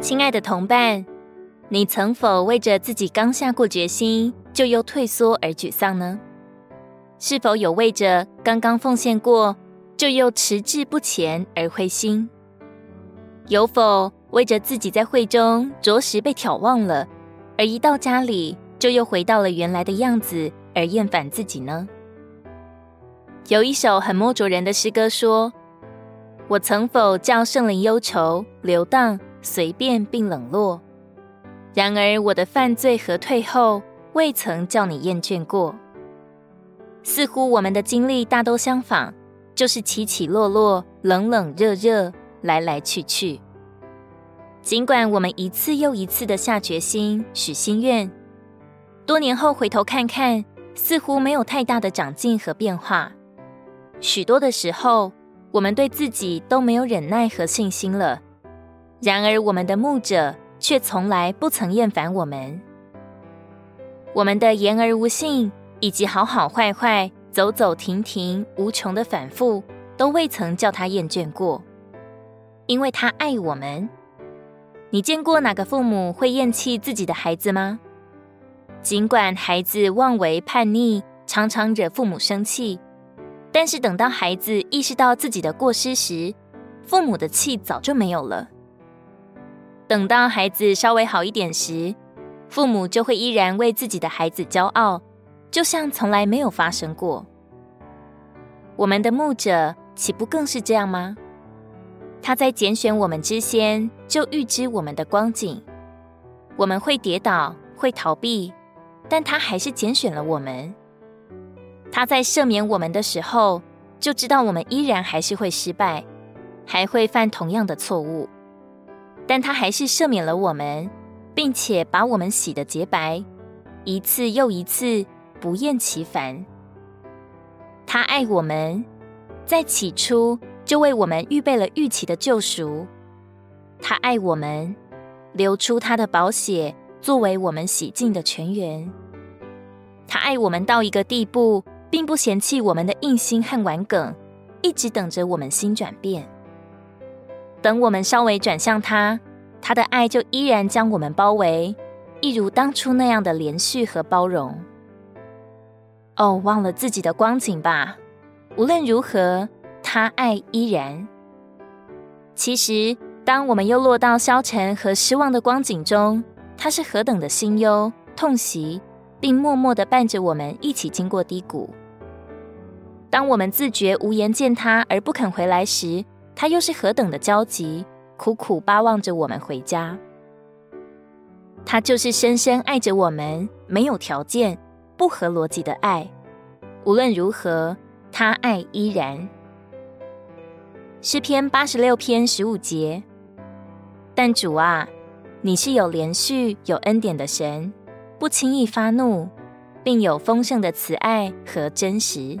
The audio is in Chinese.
亲爱的同伴，你曾否为着自己刚下过决心就又退缩而沮丧呢？是否有为着刚刚奉献过就又迟滞不前而灰心？有否为着自己在会中着实被挑旺了，而一到家里就又回到了原来的样子而厌烦自己呢？有一首很摸着人的诗歌说：“我曾否叫圣灵忧愁流荡，随便并冷落？然而我的犯罪和退后，未曾叫你厌倦过。”似乎我们的经历大都相仿，就是起起落落、冷冷热热、来来去去。尽管我们一次又一次的下决心、许心愿，多年后回头看看，似乎没有太大的长进和变化。许多的时候，我们对自己都没有忍耐和信心了。然而，我们的牧者却从来不曾厌烦我们。我们的言而无信，以及好好坏坏、走走停停、无穷的反复，都未曾叫他厌倦过，因为他爱我们。你见过哪个父母会厌弃自己的孩子吗？尽管孩子妄为叛逆，常常惹父母生气。但是等到孩子意识到自己的过失时，父母的气早就没有了。等到孩子稍微好一点时，父母就会依然为自己的孩子骄傲，就像从来没有发生过。我们的牧者岂不更是这样吗？他在拣选我们之先，就预知我们的光景。我们会跌倒，会逃避，但他还是拣选了我们。他在赦免我们的时候，就知道我们依然还是会失败，还会犯同样的错误，但他还是赦免了我们，并且把我们洗得洁白，一次又一次，不厌其烦。他爱我们，在起初就为我们预备了预期的救赎。他爱我们，流出他的宝血，作为我们洗净的泉源。他爱我们到一个地步。并不嫌弃我们的硬心和顽梗，一直等着我们心转变。等我们稍微转向他，他的爱就依然将我们包围，一如当初那样的连续和包容。哦，忘了自己的光景吧。无论如何，他爱依然。其实，当我们又落到消沉和失望的光景中，他是何等的心忧痛惜，并默默的伴着我们一起经过低谷。当我们自觉无颜见他而不肯回来时，他又是何等的焦急，苦苦巴望着我们回家。他就是深深爱着我们，没有条件、不合逻辑的爱。无论如何，他爱依然。诗篇八十六篇十五节。但主啊，你是有连续、有恩典的神，不轻易发怒，并有丰盛的慈爱和真实。